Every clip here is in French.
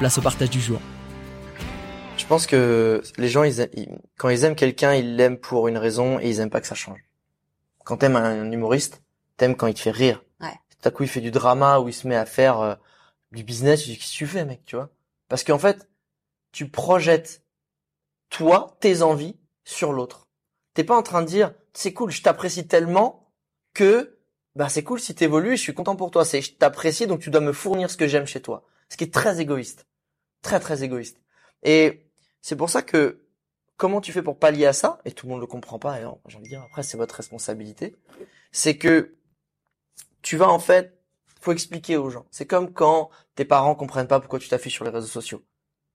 place au partage du jour. Je pense que les gens, ils, quand ils aiment quelqu'un, ils l'aiment pour une raison et ils aiment pas que ça change. Quand t'aimes un, humoriste, t'aimes quand il te fait rire. Ouais. Tout à coup, il fait du drama ou il se met à faire euh, du business. Tu dis, qu'est-ce que tu fais, mec, tu vois? Parce qu'en fait, tu projettes toi, tes envies sur l'autre. T'es pas en train de dire, c'est cool, je t'apprécie tellement que bah c'est cool si t'évolues et je suis content pour toi. C'est je t'apprécie donc tu dois me fournir ce que j'aime chez toi. Ce qui est très égoïste. Très très égoïste. Et c'est pour ça que comment tu fais pour pallier à ça Et tout le monde le comprend pas. Et j'ai envie de dire après c'est votre responsabilité. C'est que tu vas en fait, faut expliquer aux gens. C'est comme quand tes parents comprennent pas pourquoi tu t'affiches sur les réseaux sociaux.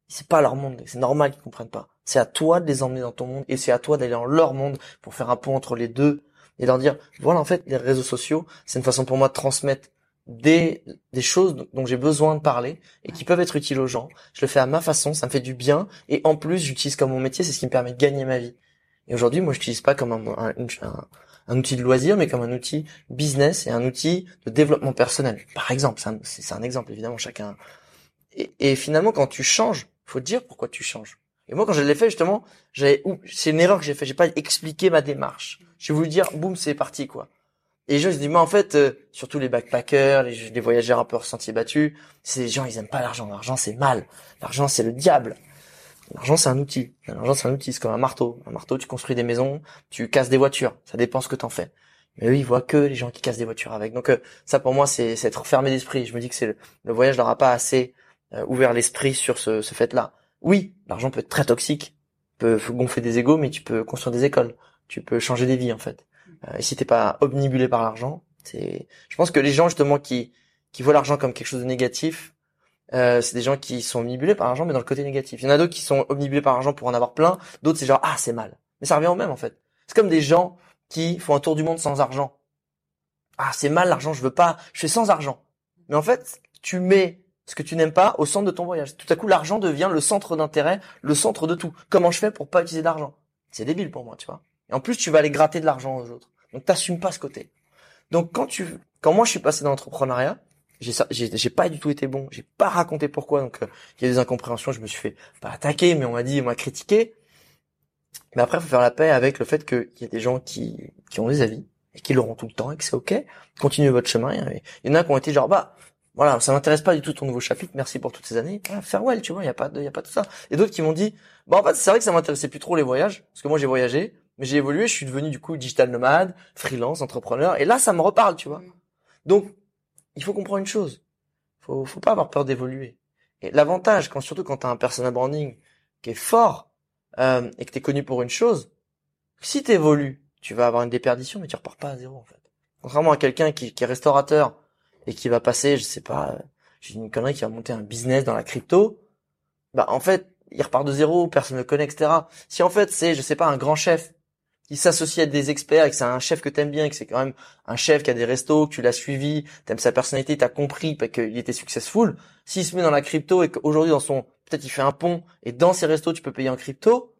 C'est pas leur monde, c'est normal qu'ils comprennent pas. C'est à toi de les emmener dans ton monde et c'est à toi d'aller dans leur monde pour faire un pont entre les deux et leur dire voilà en fait les réseaux sociaux c'est une façon pour moi de transmettre des, des choses dont j'ai besoin de parler et qui peuvent être utiles aux gens. Je le fais à ma façon, ça me fait du bien et en plus j'utilise comme mon métier, c'est ce qui me permet de gagner ma vie. Et aujourd'hui, moi, je n'utilise pas comme un, un, un, outil de loisir, mais comme un outil business et un outil de développement personnel. Par exemple, c'est un, exemple évidemment chacun. Et, et, finalement, quand tu changes, faut te dire pourquoi tu changes. Et moi, quand je l'ai fait justement, j'avais, c'est une erreur que j'ai fait. J'ai pas expliqué ma démarche. J'ai voulu dire, boum, c'est parti quoi. Et les gens ils se mais en fait euh, surtout les backpackers, les, voyageurs un peu sentiers battus, c'est les gens ils aiment pas l'argent. L'argent c'est mal. L'argent c'est le diable. L'argent c'est un outil. L'argent c'est un outil, c'est comme un marteau. Un marteau tu construis des maisons, tu casses des voitures. Ça dépend ce que t'en fais. Mais eux ils voient que les gens qui cassent des voitures avec. Donc euh, ça pour moi c'est être fermé d'esprit. Je me dis que c'est le, voyage leur a pas assez euh, ouvert l'esprit sur ce, ce fait-là. Oui, l'argent peut être très toxique, peut gonfler des égaux, mais tu peux construire des écoles, tu peux changer des vies en fait. Euh, si t'es pas omnibulé par l'argent, c'est. Je pense que les gens justement qui qui voient l'argent comme quelque chose de négatif, euh, c'est des gens qui sont omnibulés par l'argent, mais dans le côté négatif. Il y en a d'autres qui sont omnibulés par l'argent pour en avoir plein. D'autres c'est genre ah c'est mal. Mais ça revient au même en fait. C'est comme des gens qui font un tour du monde sans argent. Ah c'est mal l'argent, je veux pas, je fais sans argent. Mais en fait, tu mets ce que tu n'aimes pas au centre de ton voyage. Tout à coup, l'argent devient le centre d'intérêt, le centre de tout. Comment je fais pour pas utiliser d'argent? C'est débile pour moi, tu vois. Et en plus, tu vas aller gratter de l'argent aux autres. Donc, t'assumes pas ce côté. Donc, quand tu, quand moi je suis passé dans l'entrepreneuriat, j'ai pas du tout été bon. J'ai pas raconté pourquoi. Donc, euh, il y a des incompréhensions. Je me suis fait pas attaquer, mais on m'a dit, on m'a critiqué. Mais après, faut faire la paix avec le fait qu'il y a des gens qui, qui ont des avis et qui l'auront tout le temps et que c'est ok. Continuez votre chemin. il y en a qui ont été genre, bah, voilà, ça m'intéresse pas du tout ton nouveau chapitre. Merci pour toutes ces années. Ah, farewell, tu vois, il y a pas de, y a pas de ça. Et d'autres qui m'ont dit, bah en fait, c'est vrai que ça m'intéressait plus trop les voyages parce que moi j'ai voyagé, mais j'ai évolué, je suis devenu du coup digital nomade, freelance, entrepreneur et là ça me reparle, tu vois. Donc, il faut comprendre une chose. Faut faut pas avoir peur d'évoluer. Et l'avantage quand surtout quand tu as un personal branding qui est fort euh, et que tu es connu pour une chose, si tu évolues, tu vas avoir une déperdition mais tu repars pas à zéro en fait. Contrairement à quelqu'un qui, qui est restaurateur et qui va passer, je sais pas, j'ai une connerie qui va monter un business dans la crypto, bah en fait, il repart de zéro, personne ne le connaît, etc. Si en fait c'est, je sais pas, un grand chef qui s'associe à des experts et que c'est un chef que t'aimes bien, que c'est quand même un chef qui a des restos, que tu l'as suivi, t'aimes sa personnalité, t'as compris qu'il était successful, s'il se met dans la crypto et qu'aujourd'hui dans son, peut-être il fait un pont et dans ses restos tu peux payer en crypto,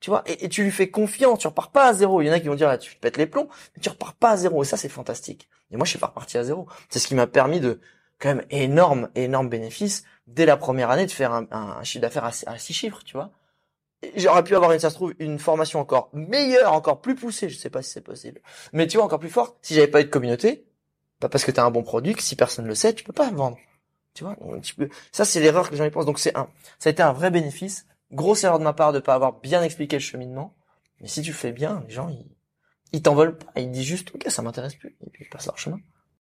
tu vois, et, tu lui fais confiance, tu repars pas à zéro. Il y en a qui vont dire, là, tu pètes les plombs, mais tu repars pas à zéro. Et ça, c'est fantastique. Et moi, je suis pas reparti à zéro. C'est ce qui m'a permis de, quand même, énorme, énorme bénéfice, dès la première année, de faire un, chiffre d'affaires à, six chiffres, tu vois. J'aurais pu avoir, une, ça se trouve, une formation encore meilleure, encore plus poussée, je sais pas si c'est possible. Mais tu vois, encore plus forte, si j'avais pas eu de communauté, pas parce que tu as un bon produit que si personne le sait, tu peux pas le vendre. Tu vois, ça c'est l'erreur que les gens y pensent. Donc c'est un, ça a été un vrai bénéfice. Grosse erreur de ma part de pas avoir bien expliqué le cheminement. Mais si tu fais bien, les gens ils, ils t'en veulent pas. Ils disent juste ok ça m'intéresse plus et puis ils passent leur chemin.